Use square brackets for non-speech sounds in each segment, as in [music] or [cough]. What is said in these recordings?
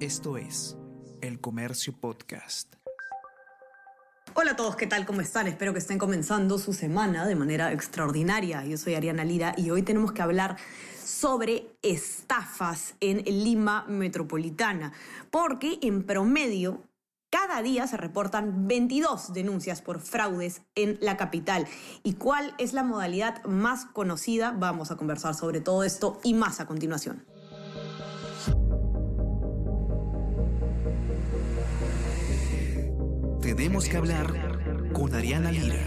Esto es El Comercio Podcast. Hola a todos, ¿qué tal? ¿Cómo están? Espero que estén comenzando su semana de manera extraordinaria. Yo soy Ariana Lira y hoy tenemos que hablar sobre estafas en Lima Metropolitana, porque en promedio cada día se reportan 22 denuncias por fraudes en la capital. ¿Y cuál es la modalidad más conocida? Vamos a conversar sobre todo esto y más a continuación. Tenemos que hablar con Ariana Lira.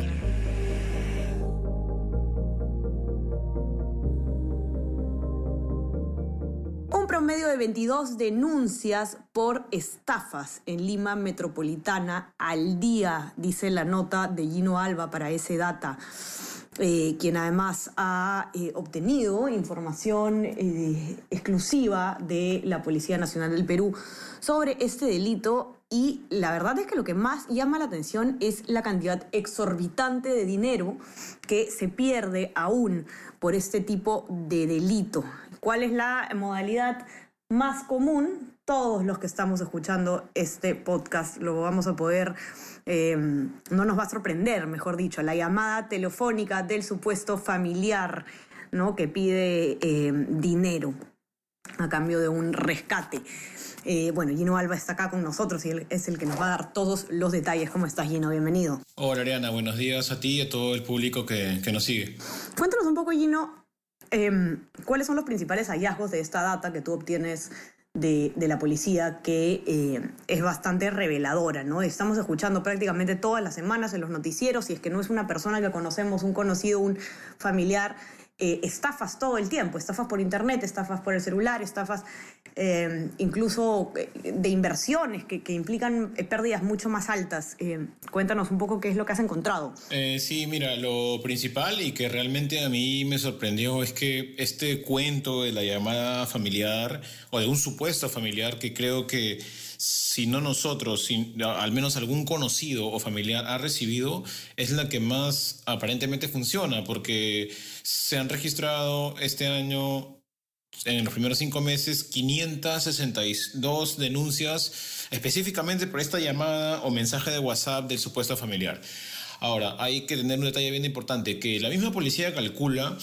Un promedio de 22 denuncias por estafas en Lima Metropolitana al día, dice la nota de Gino Alba para ese data. Eh, quien además ha eh, obtenido información eh, exclusiva de la Policía Nacional del Perú sobre este delito y la verdad es que lo que más llama la atención es la cantidad exorbitante de dinero que se pierde aún por este tipo de delito. ¿Cuál es la modalidad más común? Todos los que estamos escuchando este podcast lo vamos a poder, em, no nos va a sorprender, mejor dicho, la llamada telefónica del supuesto familiar ¿no? que pide em, dinero a cambio de un rescate. Eh, bueno, Gino Alba está acá con nosotros y él es el que nos va a dar todos los detalles. ¿Cómo estás, Gino? Bienvenido. Hola, Ariana. Buenos días a ti y a todo el público que, nos sigue. Cuéntanos un poco, Gino, em, cuáles son los principales hallazgos de esta data que tú obtienes de, la policía que eh, es bastante reveladora, ¿no? Estamos escuchando prácticamente todas las semanas en los noticieros, y es que no es una persona que conocemos, un conocido, un familiar, eh, estafas todo el tiempo, estafas por internet, estafas por el celular, estafas eh, incluso eh, de inversiones que, implican pérdidas mucho más altas. cuéntanos un poco qué es lo que has encontrado. sí, mira, lo principal y que realmente a mí me sorprendió es que este cuento de la llamada familiar o de un supuesto familiar que creo que si no nosotros, si al menos algún conocido o familiar ha recibido, es la que más aparentemente funciona, porque se han registrado este año en los primeros cinco meses 562 denuncias específicamente por esta llamada o mensaje de WhatsApp del supuesto familiar. Ahora, hay que tener un detalle bien importante, que la misma policía calcula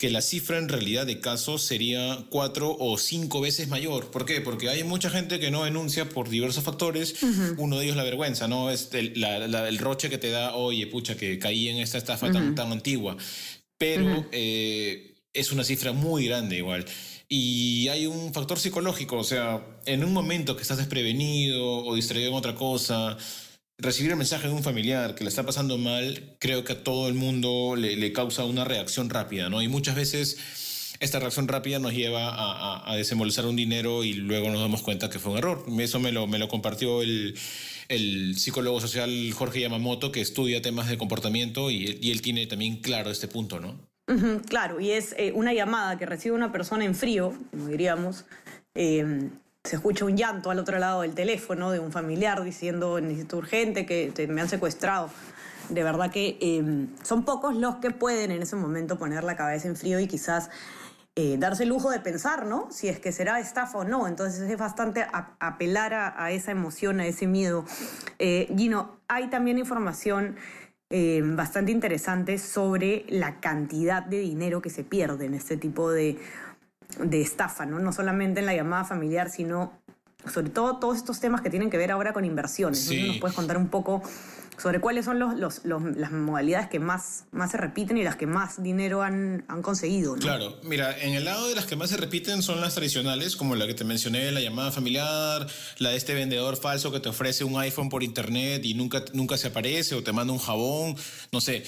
que la cifra en realidad de casos sería cuatro o cinco veces mayor. ¿Por qué? Porque hay mucha gente que no denuncia por diversos factores. Uno de ellos la vergüenza, ¿no? Es el, roche que te da, oye, pucha, que caí en esta estafa tan, tan antigua. Pero eh, es una cifra muy grande igual. Y hay un factor psicológico, o sea, en un momento que estás desprevenido o distraído en otra cosa, recibir el mensaje de un familiar que le está pasando mal, creo que a todo el mundo le, causa una reacción rápida, ¿no? Y muchas veces esta reacción rápida nos lleva a, a, desembolsar un dinero y luego nos damos cuenta que fue un error. Eso me lo, me lo compartió el, el psicólogo social Jorge Yamamoto, que estudia temas de comportamiento y, y él tiene también claro este punto, ¿no? Claro, y es eh, una llamada que recibe una persona en frío, como diríamos, eh, se escucha un llanto al otro lado del teléfono de un familiar diciendo necesito urgente, que me han secuestrado. De verdad que em, son pocos los que pueden en ese momento poner la cabeza en frío y quizás eh, darse el lujo de pensar, ¿no? Si es que será estafa o no. Entonces es bastante apelar a, esa emoción, a ese miedo. Eh, Gino, hay también información em, bastante interesante sobre la cantidad de dinero que se pierde en este tipo de de estafa, ¿no? No solamente en la llamada familiar, sino sobre todo todos estos temas que tienen que ver ahora con inversiones. ¿Nos puedes contar un poco sobre cuáles son los, las modalidades que más, más se repiten y las que más dinero han, han conseguido? Claro, mira, en el lado de las que más se repiten son las tradicionales, como la que te mencioné, la llamada familiar, la de este vendedor falso que te ofrece un iPhone por internet y nunca, nunca se aparece o te manda un jabón, no sé.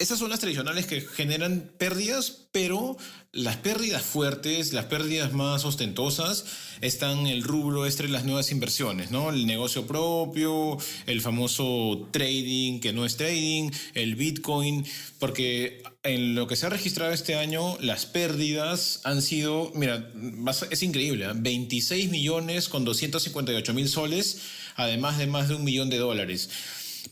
Esas son las tradicionales que generan pérdidas, pero las pérdidas fuertes, las pérdidas más ostentosas, están el rubro de las nuevas inversiones, ¿no? El negocio propio, el famoso trading que no es trading, el Bitcoin, porque en lo que se ha registrado este año, las pérdidas han sido, mira, es increíble, 26 ¿eh? millones con 258 mil soles, además de más de un millón de dólares.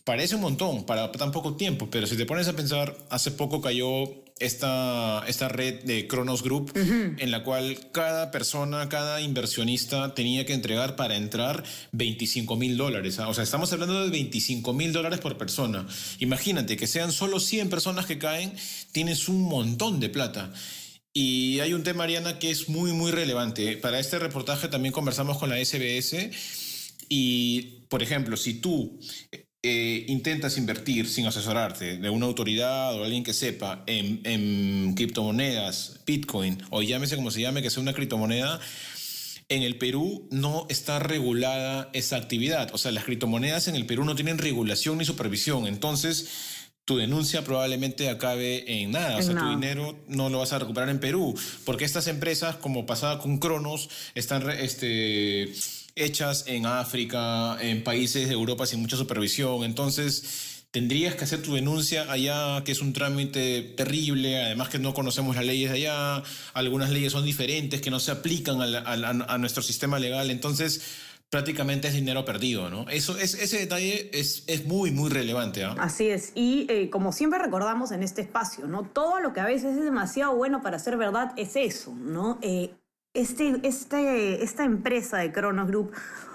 Parece un montón para tan poco tiempo, pero si te pones a pensar, hace poco cayó esta, esta red de Kronos Group, en la cual cada persona, cada inversionista tenía que entregar para entrar 25 mil dólares. ¿ah? O sea, estamos hablando de 25 mil dólares por persona. Imagínate que sean solo 100 personas que caen, tienes un montón de plata. Y hay un tema, Ariana, que es muy, muy relevante. Para este reportaje también conversamos con la SBS y, por ejemplo, si tú eh, intentas invertir sin asesorarte de una autoridad o alguien que sepa en, criptomonedas, Bitcoin o llámese como se llame, que sea una criptomoneda, en el Perú no está regulada esa actividad. O sea, las criptomonedas en el Perú no tienen regulación ni supervisión. Entonces, tu denuncia probablemente acabe en nada. o sea, tu dinero no lo vas a recuperar en Perú. Porque estas empresas, como pasaba con Cronos, están este, hechas en África, en países de Europa sin mucha supervisión. Entonces, tendrías que hacer tu denuncia allá, que es un trámite terrible, además que no conocemos las leyes de allá, algunas leyes son diferentes, que no se aplican a, nuestro sistema legal, entonces prácticamente es dinero perdido, ¿no? Eso, es, ese detalle es, es muy, muy relevante. ¿ah? Así es, y eh, como siempre recordamos en este espacio, ¿no? Todo lo que a veces es demasiado bueno para ser verdad es eso, ¿no? Eh, este, este, esta empresa de Kronos Group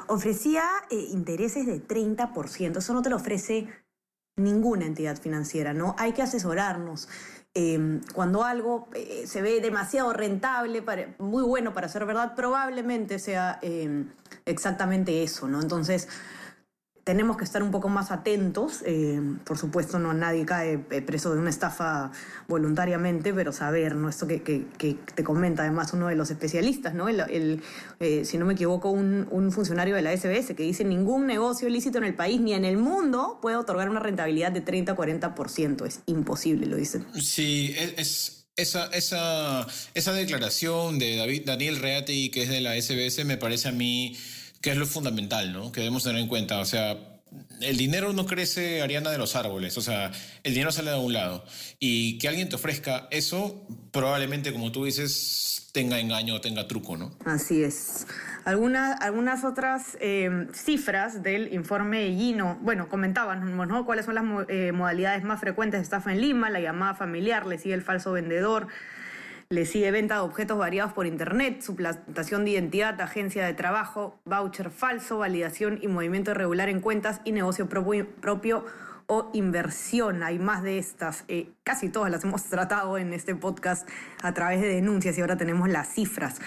ofrecía eh, intereses de 30%. Eso no te lo ofrece ninguna entidad financiera, ¿no? Hay que asesorarnos. Em, cuando algo eh, se ve demasiado rentable, muy bueno para ser verdad, probablemente sea em, exactamente eso, ¿no? Entonces, tenemos que estar un poco más atentos. Eh, por supuesto, no nadie cae eh, preso de una estafa voluntariamente, pero saber, ¿no? Esto que, te comenta además uno de los especialistas, ¿no? El, eh, si no me equivoco, un, funcionario de la SBS que dice ningún negocio ilícito en el país ni en el mundo puede otorgar una rentabilidad de 30-40%. Es imposible, lo dice. Sí, es... esa, esa, esa declaración de David, Daniel Reati, que es de la SBS, me parece a mí que es lo fundamental, ¿no? Que debemos tener en cuenta. O sea, el dinero no crece, Ariana, de los árboles. O sea, el dinero sale de un lado. Y que alguien te ofrezca eso, probablemente, como tú dices, tenga engaño o tenga truco, ¿no? Así es. Algunas, algunas otras eh, cifras del informe Gino, bueno, comentábamos, ¿no? ¿Cuáles son las eh, modalidades más frecuentes de estafa en Lima? La llamada familiar, le sigue el falso vendedor, le sigue venta de objetos variados por Internet, suplantación de identidad, agencia de trabajo, voucher falso, validación y movimiento irregular en cuentas y negocio propio, o inversión. Hay más de estas. Eh, casi todas las hemos tratado en este podcast a través de denuncias y ahora tenemos las cifras.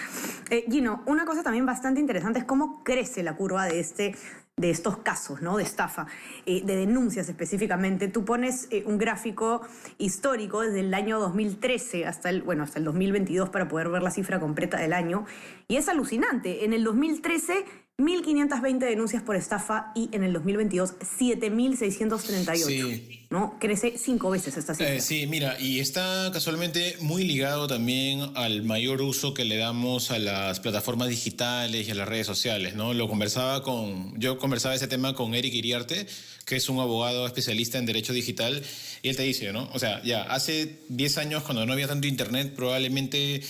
Eh, Gino, una cosa también bastante interesante es cómo crece la curva de este de estos casos, ¿no? De estafa, eh, de denuncias específicamente. Tú pones eh, un gráfico histórico desde el año 2013 hasta el, bueno, hasta el 2022 para poder ver la cifra completa del año. Y es alucinante. En el 2013 1.520 denuncias por estafa y en el 2022 7.638. Sí. ¿no? Crece cinco veces esta cifra. Eh, sí, mira, y está casualmente muy ligado también al mayor uso que le damos a las plataformas digitales y a las redes sociales, ¿no? Lo conversaba con, yo conversaba ese tema con Eric Iriarte, que es un abogado especialista en derecho digital, y él te dice, ¿no? O sea, ya, hace 10 años cuando no había tanto internet, probablemente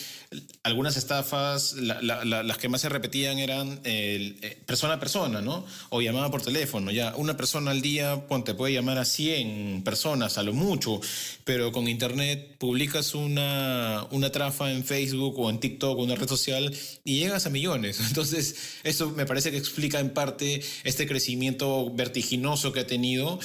algunas estafas, las que más se repetían eran eh, persona a persona, ¿no? O llamada por teléfono. Ya, una persona al día te puede llamar a 100 personas, a lo mucho, pero con internet publicas una, una trafa en Facebook o en TikTok o una red social y llegas a millones. [laughs] Entonces, eso me parece que explica en parte este crecimiento vertiginoso que ha tenido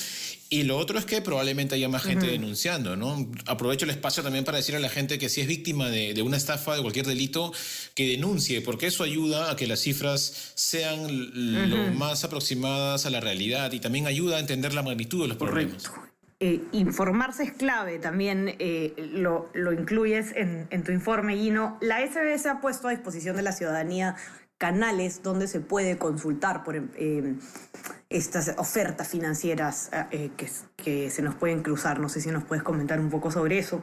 y lo otro es que probablemente haya más gente denunciando, ¿no? Aprovecho el espacio también para decir a la gente que si es víctima de, una estafa, de cualquier delito, que denuncie, porque eso ayuda a que las cifras sean lo más aproximadas a la realidad y también ayuda a entender la magnitud de los problemas. Eh, informarse es clave, también eh, lo, incluyes en, en, tu informe, Gino. La SBS ha puesto a disposición de la ciudadanía canales donde se puede consultar por eh, estas ofertas financieras eh, que, que, se nos pueden cruzar. No sé si nos puedes comentar un poco sobre eso.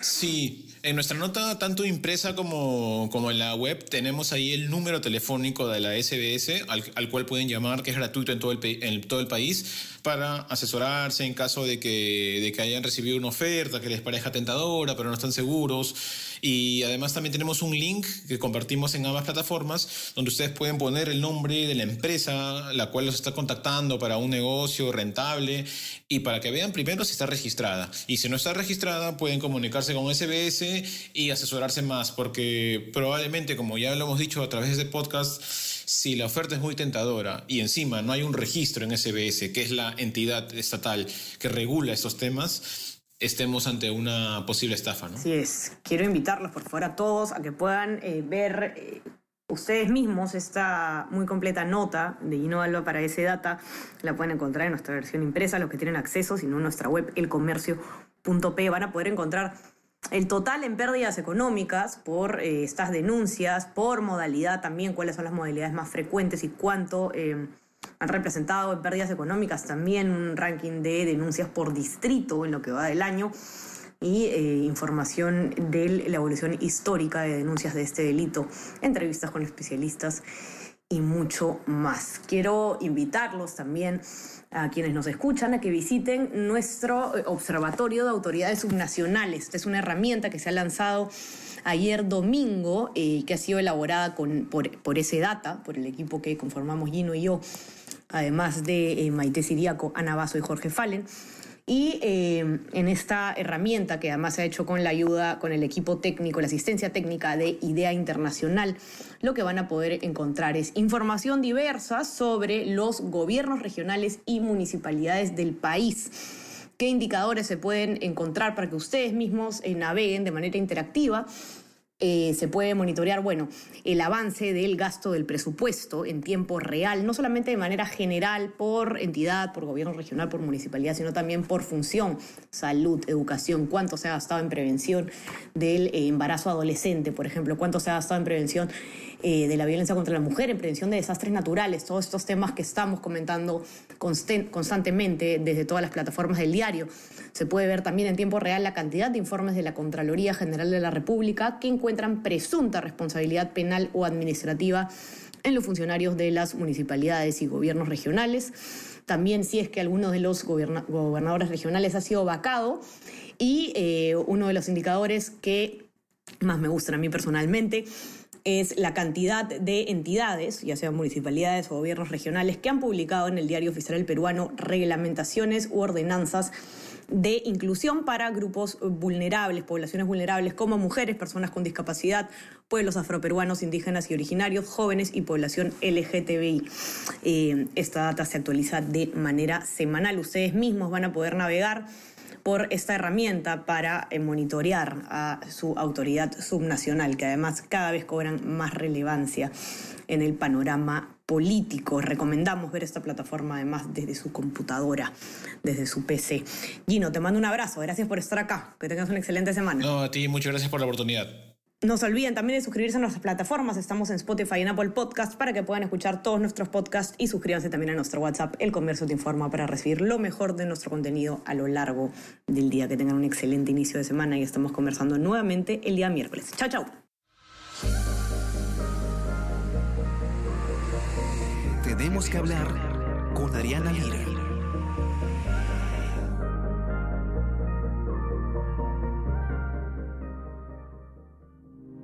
Sí, en nuestra nota, tanto impresa como, como en la web, tenemos ahí el número telefónico de la SBS al, cual pueden llamar, que es gratuito en todo, el, en todo el país, para asesorarse en caso de que, de que hayan recibido una oferta que les parezca tentadora, pero no están seguros. Y además también tenemos un link que compartimos en ambas plataformas donde ustedes pueden poner el nombre de la empresa la cual los está contactando para un negocio rentable y para que vean primero si está registrada. Y si no está registrada pueden comunicarse con SBS y asesorarse más porque probablemente, como ya lo hemos dicho a través de podcast, si la oferta es muy tentadora y encima no hay un registro en SBS, que es la entidad estatal que regula estos temas, estemos ante una posible estafa. ¿no? Así es. Quiero invitarlos por favor a todos a que puedan eh, ver eh, ustedes mismos esta muy completa nota de Alba para ese data. La pueden encontrar en nuestra versión impresa, los que tienen acceso, sino en nuestra web elcomercio.p van a poder encontrar el total en pérdidas económicas por eh, estas denuncias, por modalidad también, cuáles son las modalidades más frecuentes y cuánto eh, han representado en pérdidas económicas, también un ranking de denuncias por distrito en lo que va del año y eh, información de la evolución histórica de denuncias de este delito, entrevistas con especialistas y mucho más. Quiero invitarlos también a quienes nos escuchan a que visiten nuestro eh, observatorio de autoridades subnacionales. Esta es una herramienta que se ha lanzado ayer domingo y eh, que ha sido elaborada con, por, ese data, por el equipo que conformamos Gino y yo, además de eh, Maite Siriaco, Ana Basso y Jorge Fallen. Y eh, en esta herramienta, que además se ha hecho con la ayuda, con el equipo técnico, la asistencia técnica de Idea Internacional, lo que van a poder encontrar es información diversa sobre los gobiernos regionales y municipalidades del país. Qué indicadores se pueden encontrar para que ustedes mismos eh, naveguen de manera interactiva eh, se puede monitorear, bueno, el avance del gasto del presupuesto en tiempo real, no solamente de manera general por entidad, por gobierno regional, por municipalidad, sino también por función, salud, educación, cuánto se ha gastado en prevención del eh, embarazo adolescente, por ejemplo, cuánto se ha gastado en prevención eh, de la violencia contra la mujer, en prevención de desastres naturales, todos estos temas que estamos comentando constantemente desde todas las plataformas del diario. Se puede ver también en tiempo real la cantidad de informes de la Contraloría General de la República que encuentran presunta responsabilidad penal o administrativa en los funcionarios de las municipalidades y gobiernos regionales. También si es que alguno de los gobernadores regionales ha sido vacado. Y eh, uno de los indicadores que más me gustan a mí personalmente es la cantidad de entidades, ya sean municipalidades o gobiernos regionales, que han publicado en el Diario Oficial Peruano reglamentaciones u ordenanzas de inclusión para grupos vulnerables, poblaciones vulnerables como mujeres, personas con discapacidad, pueblos afroperuanos, indígenas y originarios, jóvenes y población LGTBI. Eh, esta data se actualiza de manera semanal. Ustedes mismos van a poder navegar por esta herramienta para eh, monitorear a su autoridad subnacional, que además cada vez cobran más relevancia en el panorama político. Recomendamos ver esta plataforma además desde su computadora, desde su PC. Gino, te mando un abrazo. Gracias por estar acá. Que tengas una excelente semana. No, a ti muchas gracias por la oportunidad. No se olviden también de suscribirse a nuestras plataformas. Estamos en Spotify y en Apple Podcast para que puedan escuchar todos nuestros podcasts y suscríbanse también a nuestro WhatsApp, El Comercio Te Informa, para recibir lo mejor de nuestro contenido a lo largo del día. Que tengan un excelente inicio de semana y estamos conversando nuevamente el día miércoles. Chao, chao. Tenemos que hablar con Ariana Lira.